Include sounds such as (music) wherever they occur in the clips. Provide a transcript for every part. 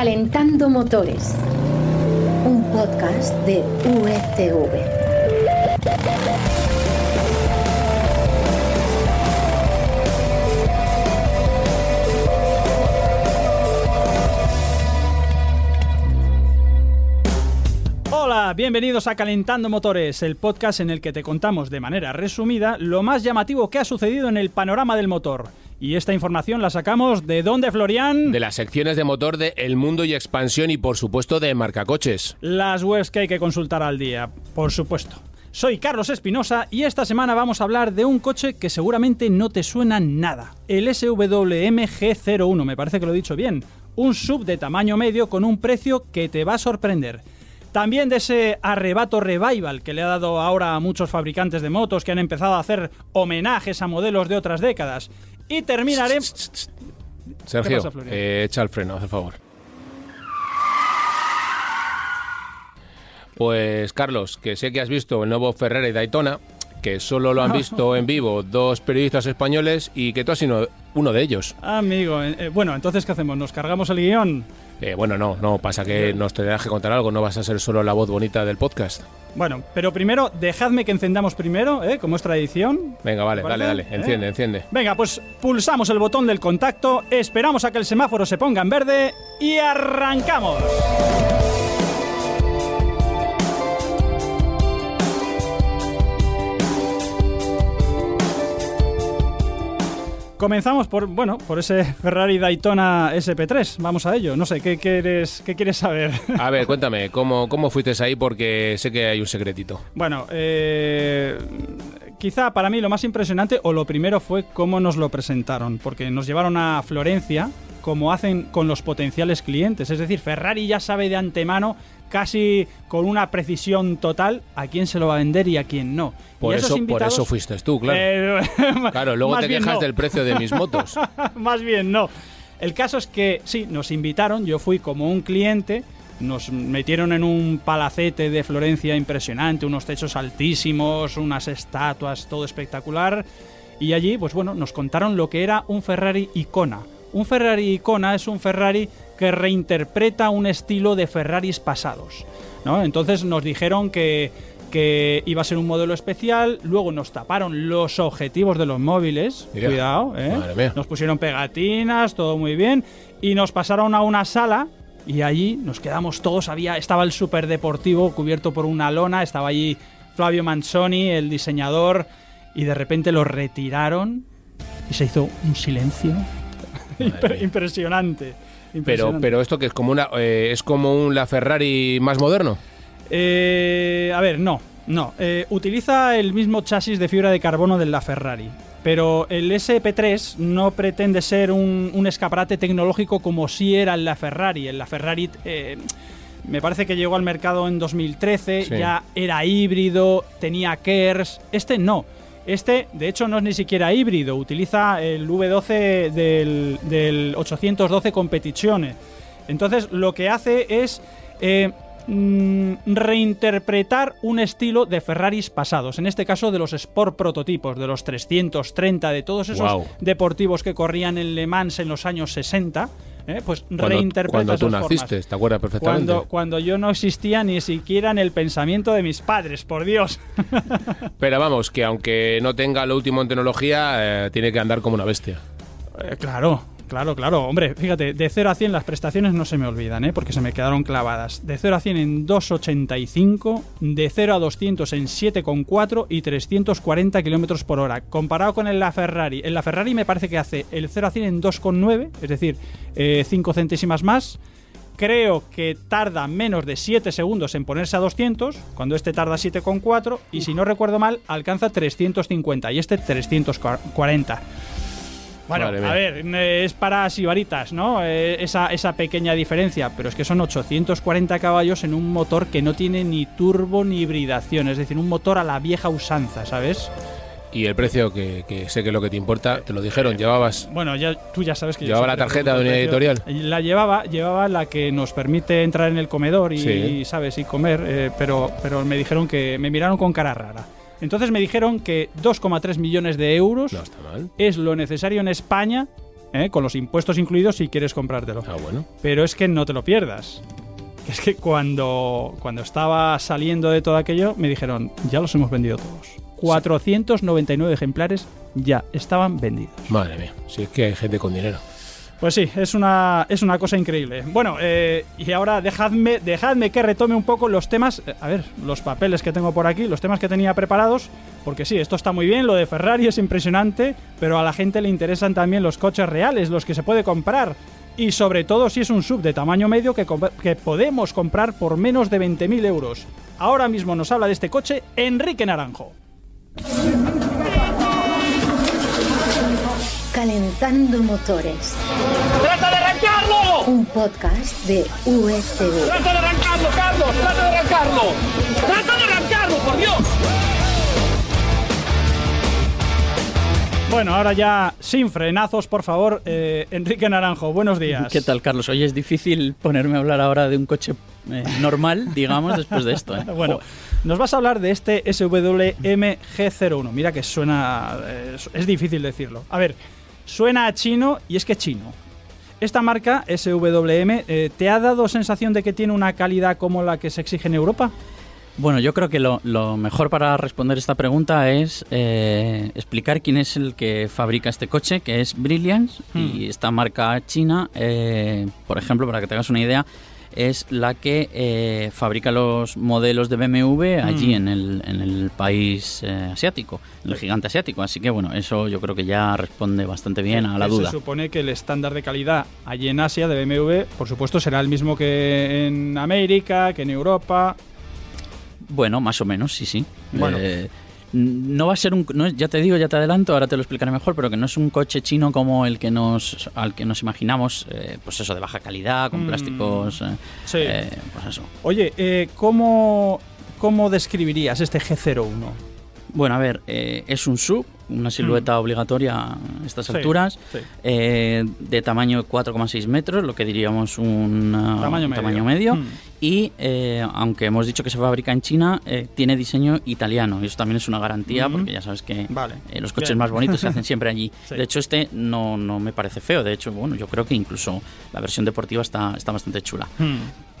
Calentando Motores, un podcast de UETV. Hola, bienvenidos a Calentando Motores, el podcast en el que te contamos de manera resumida lo más llamativo que ha sucedido en el panorama del motor. Y esta información la sacamos de dónde, Florian? De las secciones de motor de El Mundo y Expansión y por supuesto de Marcacoches. Las webs que hay que consultar al día, por supuesto. Soy Carlos Espinosa y esta semana vamos a hablar de un coche que seguramente no te suena nada. El SWM G01, me parece que lo he dicho bien. Un sub de tamaño medio con un precio que te va a sorprender. También de ese arrebato revival que le ha dado ahora a muchos fabricantes de motos que han empezado a hacer homenajes a modelos de otras décadas. Y terminaré... Sergio, pasa, eh, echa el freno, haz el favor. Pues Carlos, que sé que has visto el nuevo Ferrari Daytona, que solo lo han (laughs) visto en vivo dos periodistas españoles y que tú has sido uno de ellos. Amigo, eh, bueno, entonces ¿qué hacemos? ¿Nos cargamos el guion? Eh, bueno, no, no, pasa que nos tendrás que contar algo, no vas a ser solo la voz bonita del podcast. Bueno, pero primero, dejadme que encendamos primero, ¿eh? como es tradición. Venga, vale, ¿Te dale, dale, enciende, ¿Eh? enciende. Venga, pues pulsamos el botón del contacto, esperamos a que el semáforo se ponga en verde y arrancamos. Comenzamos por, bueno, por ese Ferrari Daytona SP3. Vamos a ello. No sé, ¿qué quieres, qué quieres saber? A ver, cuéntame, ¿cómo, ¿cómo fuiste ahí? Porque sé que hay un secretito. Bueno, eh, quizá para mí lo más impresionante o lo primero fue cómo nos lo presentaron, porque nos llevaron a Florencia como hacen con los potenciales clientes. Es decir, Ferrari ya sabe de antemano, casi con una precisión total, a quién se lo va a vender y a quién no. Por eso, por eso fuiste tú, claro. Eh, (laughs) claro, luego te quejas no. del precio de mis motos. (laughs) Más bien no. El caso es que sí, nos invitaron, yo fui como un cliente, nos metieron en un palacete de Florencia impresionante, unos techos altísimos, unas estatuas, todo espectacular. Y allí, pues bueno, nos contaron lo que era un Ferrari Icona. Un Ferrari Icona es un Ferrari que reinterpreta un estilo de Ferraris pasados. ¿no? Entonces nos dijeron que, que iba a ser un modelo especial, luego nos taparon los objetivos de los móviles, Mira, cuidado, ¿eh? nos pusieron pegatinas, todo muy bien, y nos pasaron a una sala y allí nos quedamos todos, había, estaba el superdeportivo cubierto por una lona, estaba allí Flavio Manzoni, el diseñador, y de repente lo retiraron y se hizo un silencio Impresionante. Pero, pero esto que es como una eh, es como un la Ferrari más moderno. Eh, a ver, no, no. Eh, utiliza el mismo chasis de fibra de carbono de la Ferrari. Pero el SP3 no pretende ser un, un escaparate tecnológico como si era en la Ferrari. En la Ferrari eh, me parece que llegó al mercado en 2013, Sí. ya era híbrido, tenía KERS. Este no. Este, de hecho, no es ni siquiera híbrido. Utiliza el V12 del, del 812 Competizione. Entonces, lo que hace es eh, mm, reinterpretar un estilo de Ferraris pasados. En este caso, de los Sport prototipos, de los 330, de todos esos deportivos que corrían en Le Mans en los años 60. Eh, Pues Cuando, reinterpreta cuando tú esas naciste, formas. ¿te acuerdas perfectamente? Cuando, cuando yo no existía ni siquiera en el pensamiento de mis padres, por Dios. (laughs) Pero vamos, que aunque no tenga lo último en tecnología, eh, tiene que andar como una bestia. Eh, claro, claro, claro. Hombre, fíjate, de 0 a 100 las prestaciones no se me olvidan, ¿eh? porque se me quedaron clavadas. De 0 a 100 en 2,85, de 0 a 200 en 7,4 y 340 kilómetros por hora. Comparado con el la Ferrari, en la Ferrari me parece que hace el 0 a 100 en 2,9, es decir, 5 centésimas más. Creo que tarda menos de 7 segundos en ponerse a 200, cuando este tarda 7,4, y si no recuerdo mal, alcanza 350 y este 340. Bueno, Madre a ver, eh, es para sibaritas, ¿no? Eh, esa, esa pequeña diferencia, pero es que son 840 caballos en un motor que no tiene ni turbo ni hibridación, es decir, un motor a la vieja usanza, ¿sabes? Y el precio, que, que sé que es lo que te importa, te lo dijeron, llevabas... Bueno, ya tú ya sabes que yo ¿Llevaba la tarjeta de unidad precio. La llevaba, llevaba la que nos permite entrar en el comedor y, Sí. sabes, y comer, eh, pero, pero me dijeron que me miraron con cara rara. Entonces me dijeron que 2,3 millones de euros No está mal. es lo necesario en España ¿eh? con los impuestos incluidos si quieres comprártelo. Ah, bueno. Pero es que no te lo pierdas. Es que cuando, cuando estaba saliendo de todo aquello, me dijeron, ya los hemos vendido todos. 499 ejemplares ya estaban vendidos. Madre mía, si es que hay gente con dinero. Pues sí, es una, es una cosa increíble. Bueno, eh, y ahora dejadme, dejadme que retome un poco los temas, eh, a ver, los papeles que tengo por aquí, los temas que tenía preparados, porque sí, esto está muy bien, lo de Ferrari es impresionante, pero a la gente le interesan también los coches reales, los que se puede comprar. Y sobre todo si es un sub de tamaño medio que, que podemos comprar por menos de 20.000 euros. Ahora mismo nos habla de este coche Enrique Naranjo. Calentando motores. ¡Trata de arrancarlo! Un podcast de USV. ¡Trata de arrancarlo, Carlos! ¡Trata de arrancarlo! ¡Trata de arrancarlo, por Dios! Bueno, ahora ya sin frenazos, por favor, eh, Enrique Naranjo, buenos días. ¿Qué tal, Carlos? Oye, es difícil ponerme a hablar ahora de un coche eh, normal, (laughs) digamos, después de esto. ¿eh? Bueno, nos vas a hablar de este SWMG01. Mira que suena. eh, es difícil decirlo. A ver, suena a chino y es que chino. Esta marca, SWM, eh, ¿te ha dado sensación de que tiene una calidad como la que se exige en Europa? Bueno, yo creo que lo, lo mejor para responder esta pregunta es eh, explicar quién es el que fabrica este coche, que es Brilliance, y esta marca china, eh, por ejemplo, para que te hagas una idea, es la que eh, fabrica los modelos de BMW allí en, el, en el país eh, asiático, en el gigante asiático. Así que bueno, eso yo creo que ya responde bastante bien a la Eh, duda. Se supone que el estándar de calidad allí en Asia de BMW, por supuesto, será el mismo que en América, que en Europa. Bueno, más o menos, sí, sí. Bueno. Eh, no va a ser un, no, ya te digo, ya te adelanto, ahora te lo explicaré mejor, pero que no es un coche chino como el que nos, al que nos imaginamos, eh, pues eso de baja calidad, con Mm, plásticos, eh, sí. eh, pues eso. Oye, eh, ¿cómo, ¿cómo describirías este G01? Bueno, a ver, eh, es un sub, una silueta obligatoria a estas Mm. Sí, alturas, sí. eh, de tamaño 4,6 metros, lo que diríamos un ah, Tamaño un medio. tamaño medio. Mm. Y eh, aunque hemos dicho que se fabrica en China, eh, tiene diseño italiano. Y eso también es una garantía, Mm. porque ya sabes que Vale. eh, los coches Bien. más bonitos se hacen siempre allí. (laughs) Sí. De hecho, este no, no me parece feo. De hecho, bueno, yo creo que incluso la versión deportiva está, está bastante chula. Hmm.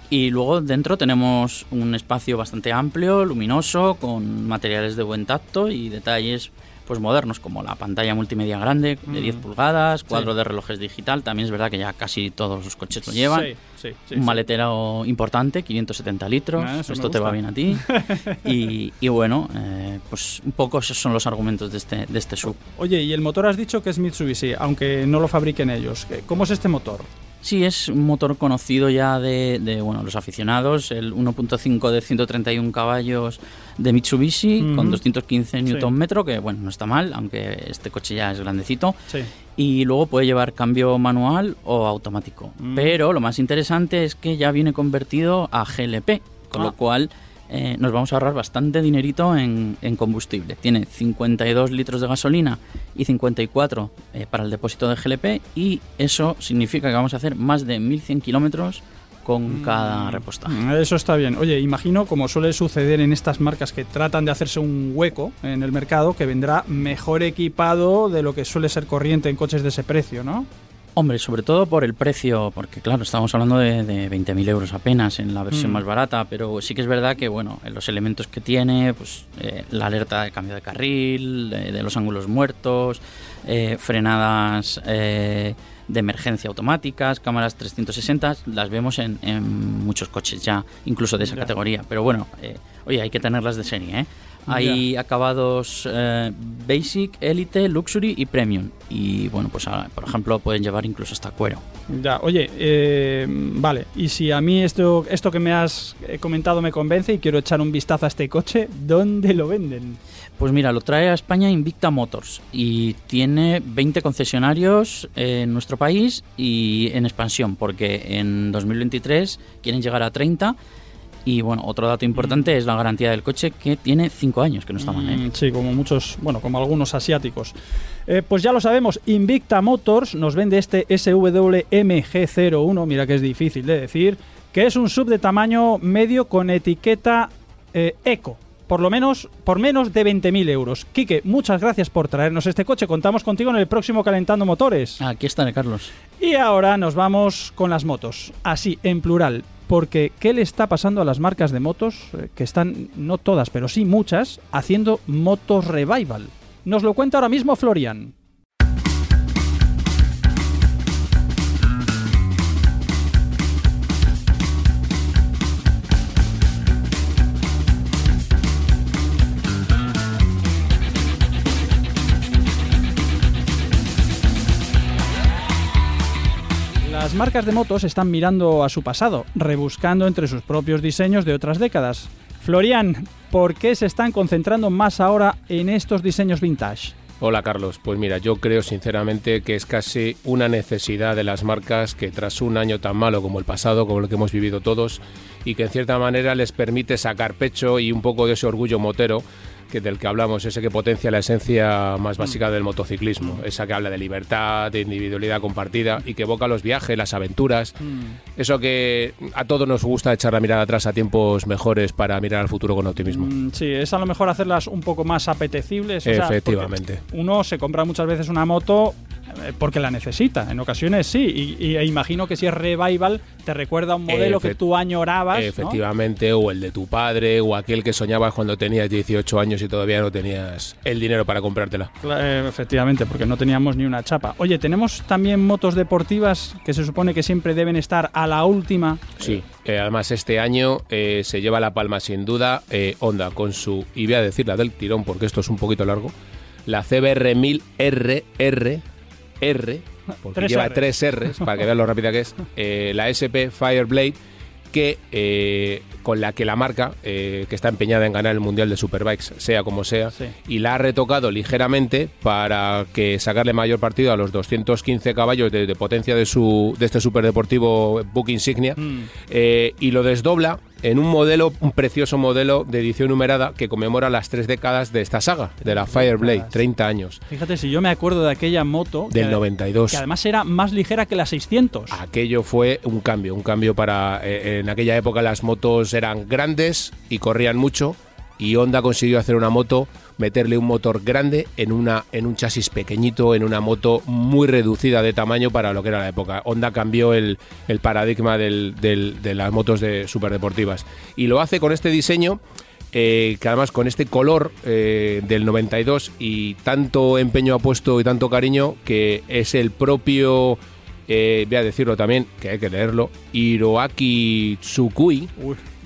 Y luego dentro tenemos un espacio bastante amplio, luminoso, con materiales de buen tacto y detalles pues modernos como la pantalla multimedia grande de Mm. 10 pulgadas, cuadro Sí. de relojes digital, también es verdad que ya casi todos los coches lo llevan. Sí, sí, sí, un maletero importante, 570 litros, Ah, esto te va bien a ti. (laughs) y, y bueno, eh, pues un poco esos son los argumentos de este, de este sub. Oye, y el motor has dicho que es Mitsubishi, aunque no lo fabriquen ellos. ¿Cómo es este motor? Sí, es un motor conocido ya de, de, bueno, los aficionados, el 1.5 de 131 caballos de Mitsubishi con 215 Sí. Nm, que bueno, no está mal, aunque este coche ya es grandecito. Sí. Y luego puede llevar cambio manual o automático. Mm. Pero lo más interesante es que ya viene convertido a GLP, con Ah. lo cual eh, nos vamos a ahorrar bastante dinerito en, en combustible. Tiene 52 litros de gasolina y 54 eh, para el depósito de GLP y eso significa que vamos a hacer más de 1100 kilómetros con cada repostaje. Mm, Eso está bien. Oye, imagino, como suele suceder en estas marcas que tratan de hacerse un hueco en el mercado, que vendrá mejor equipado de lo que suele ser corriente en coches de ese precio, ¿no? Hombre, sobre todo por el precio, porque claro, estamos hablando de, de 20.000 euros apenas en la versión Mm. más barata, pero sí que es verdad que, bueno, en los elementos que tiene, pues eh, la alerta de cambio de carril, de, de los ángulos muertos, eh, frenadas eh, de emergencia automáticas, cámaras 360, las vemos en, en muchos coches ya, incluso de esa Ya. categoría. Pero bueno, eh, oye, hay que tenerlas de serie, ¿eh? Hay acabados eh, Basic, Elite, Luxury y Premium. Y bueno, pues ahora, por ejemplo, pueden llevar incluso hasta cuero. Ya, oye, eh, vale, y si a mí esto, esto que me has eh, comentado me convence y quiero echar un vistazo a este coche, ¿dónde lo venden? Pues mira, lo trae a España Invicta Motors y tiene 20 concesionarios en nuestro país y en expansión, porque en 2023 quieren llegar a 30. Y bueno, otro dato importante es la garantía del coche que tiene 5 años, que no está mal. ¿eh? Mm, Sí, como muchos, bueno, como algunos asiáticos. Eh, pues ya lo sabemos, Invicta Motors nos vende este SWMG01, mira que es difícil de decir, que es un sub de tamaño medio con etiqueta eh, eco. por lo menos por menos de 20.000 euros. Quique, muchas gracias por traernos este coche. Contamos contigo en el próximo Calentando Motores. Aquí estaré, Carlos. Y ahora nos vamos con las motos, así, en plural. Porque, ¿qué le está pasando a las marcas de motos? eh, Que están, no todas, pero sí muchas, haciendo motos revival. Nos lo cuenta ahora mismo Florian. Las marcas de motos están mirando a su pasado, rebuscando entre sus propios diseños de otras décadas. Florian, ¿por qué se están concentrando más ahora en estos diseños vintage? Hola Carlos, pues mira, yo creo sinceramente que es casi una necesidad de las marcas que tras un año tan malo como el pasado, como lo que hemos vivido todos, y que en cierta manera les permite sacar pecho y un poco de ese orgullo motero que del que hablamos, ese que potencia la esencia más básica del motociclismo, esa que habla de libertad, de individualidad compartida y que evoca los viajes, las aventuras, eso que a todos nos gusta echar la mirada atrás a tiempos mejores para mirar al futuro con optimismo. Mm, sí, es a lo mejor hacerlas un poco más apetecibles. o sea, Efectivamente. uno se compra muchas veces una moto porque la necesita. En ocasiones sí. Y, y- e imagino que si es revival, te recuerda a un modelo que tú añorabas. ¿no? Efectivamente, o el de tu padre, o aquel que soñabas cuando tenías 18 años y todavía no tenías el dinero para comprártela. Eh, efectivamente, porque no teníamos ni una chapa. Oye, tenemos también motos deportivas que se supone que siempre deben estar a la última. Sí, eh, además este año eh, se lleva la palma sin duda eh, Honda con su, y voy a decir la del tirón porque esto es un poquito largo, la CBR 1000 RR, R, porque lleva Rs. tres Rs, para que vean lo rápida que es, eh, la SP Fireblade, que eh, con la que la marca, eh, que está empeñada en ganar el Mundial de Superbikes, sea como sea, Sí. y la ha retocado ligeramente para que sacarle mayor partido a los 215 caballos de, de potencia de, su, de este superdeportivo Book Insignia, Mm. eh, y lo desdobla en un modelo, un precioso modelo de edición numerada que conmemora las tres décadas de esta saga, de la Fireblade, décadas. 30 años, Fíjate, si yo me acuerdo de aquella moto. del que, 92. Que además era más ligera que la 600. Aquello fue un cambio, un cambio para... eh, en aquella época las motos eran grandes y corrían mucho y Honda consiguió hacer una moto, meterle un motor grande en, una, en un chasis pequeñito, en una moto muy reducida de tamaño para lo que era la época. Honda cambió el, el paradigma del- del- de las motos de superdeportivas y lo hace con este diseño eh, que además con este color eh, del 92 y tanto empeño ha puesto y tanto cariño que es el propio, eh, voy a decirlo también, que hay que leerlo, Hiroaki Tsukui,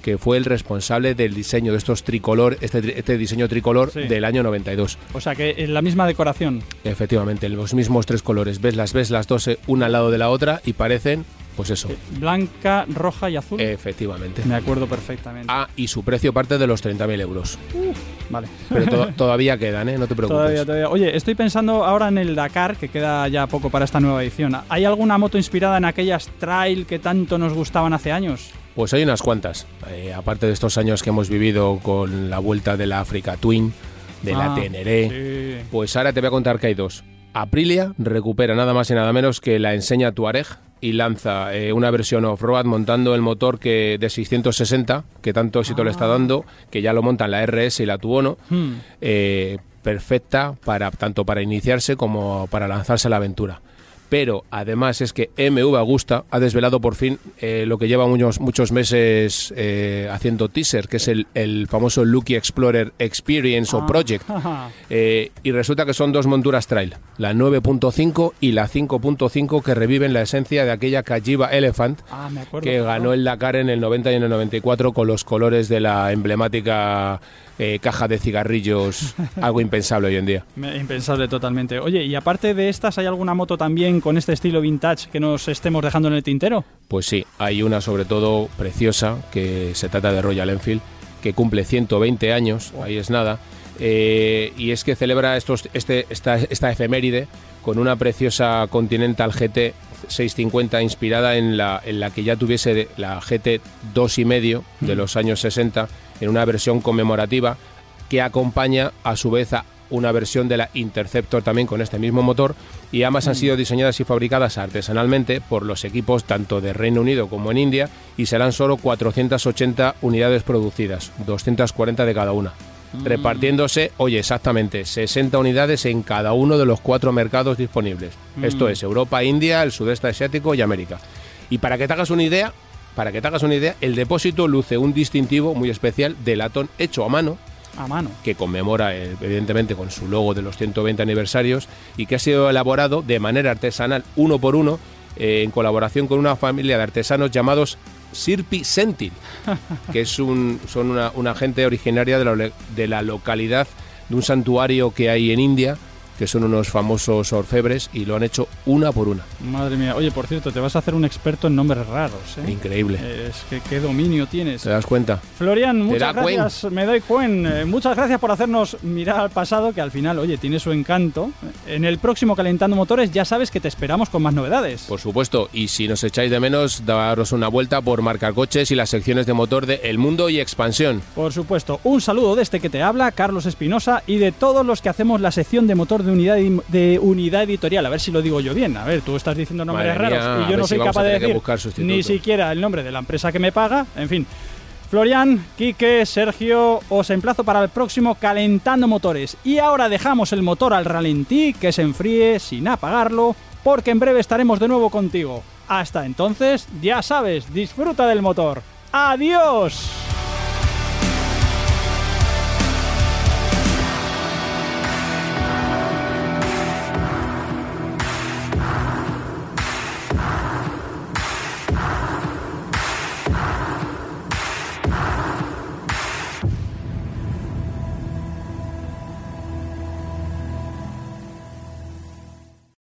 que fue el responsable del diseño de estos tricolor, este, este diseño tricolor Sí. del año 92. o sea que es la misma decoración. Efectivamente, los mismos tres colores. Ves las ves las dos eh, una al lado de la otra y parecen, pues eso, Blanca, roja y azul. efectivamente. Me acuerdo perfectamente. Ah, y su precio parte de los 30.000 euros. Vale. Pero to- (laughs) todavía quedan, ¿eh? No te preocupes. Todavía, todavía. Oye, estoy pensando ahora en el Dakar, que queda ya poco para esta nueva edición. ¿Hay alguna moto inspirada en aquellas trail que tanto nos gustaban hace años? Pues hay unas cuantas. Eh, aparte de estos años que hemos vivido con la vuelta de la Africa Twin, de la Ah, Teneré, Sí. pues ahora te voy a contar que hay dos. Aprilia recupera nada más y nada menos que la enseña Tuareg y lanza eh, una versión off-road montando el motor que de 660, que tanto éxito le está dando, que ya lo montan la RS y la Tuono, Hmm. eh, perfecta para tanto para iniciarse como para lanzarse a la aventura. Pero además es que MV Agusta ha desvelado por fin eh, lo que lleva muchos, muchos meses eh, haciendo teaser, que es el, el famoso Lucky Explorer Experience o Ah. Project. (laughs) Eh, y resulta que son dos monturas trail, la 9.5 y la 5.5 que reviven la esencia de aquella Kajiba Elephant Ah, acuerdo. que ganó el Dakar en el 90 y en el 94 con los colores de la emblemática eh, caja de cigarrillos, (laughs) algo impensable hoy en día. Impensable totalmente. Oye, y aparte de estas, ¿hay alguna moto también con este estilo vintage que nos estemos dejando en el tintero? Pues sí, hay una sobre todo preciosa, que se trata de Royal Enfield, que cumple 120 años, ahí es nada, eh, y es que celebra estos, este, esta, esta efeméride con una preciosa Continental GT 650 inspirada en la, en la que ya tuviese la GT 2,5 de los años 60 en una versión conmemorativa que acompaña a su vez a una versión de la Interceptor también con este mismo motor y ambas han sido diseñadas y fabricadas artesanalmente por los equipos tanto de Reino Unido como en India y serán solo 480 unidades producidas, 240 de cada una. repartiéndose, oye, exactamente, 60 unidades en cada uno de los cuatro mercados disponibles. Esto es Europa, India, el sudeste asiático y América. Y para que te hagas una idea, para que te hagas una idea, el depósito luce un distintivo muy especial de latón hecho a mano, A mano. que conmemora eh, evidentemente con su logo de los 120 aniversarios y que ha sido elaborado de manera artesanal uno por uno eh, en colaboración con una familia de artesanos llamados Sirpi Sentil, (laughs) que es un, son una, una gente originaria de la, de la localidad de un santuario que hay en India, que son unos famosos orfebres y lo han hecho una por una. Madre mía. Oye, por cierto, te vas a hacer un experto en nombres raros, ¿eh? Increíble. Es que qué dominio tienes. ¿Te das cuenta? Florian, muchas da cuen? gracias. Me doy cuen. Eh, muchas gracias por hacernos mirar al pasado, que al final, oye, tiene su encanto. En el próximo Calentando Motores ya sabes que te esperamos con más novedades. Por supuesto, y si nos echáis de menos, daros una vuelta por Marca Coches y las secciones de motor de El Mundo y Expansión. Por supuesto, un saludo de este que te habla, Carlos Espinosa, y de todos los que hacemos la sección de motor de unidad, de unidad editorial. A ver si lo digo yo bien. A ver, tú estás diciendo nombres Madre mía, raros a y yo no si soy a capaz de decir ni siquiera el nombre de la empresa que me paga. En fin. Florian, Quique, Sergio, os emplazo para el próximo Calentando Motores. Y ahora dejamos el motor al ralentí, que se enfríe sin apagarlo, porque en breve estaremos de nuevo contigo. Hasta entonces, ya sabes, disfruta del motor. ¡Adiós!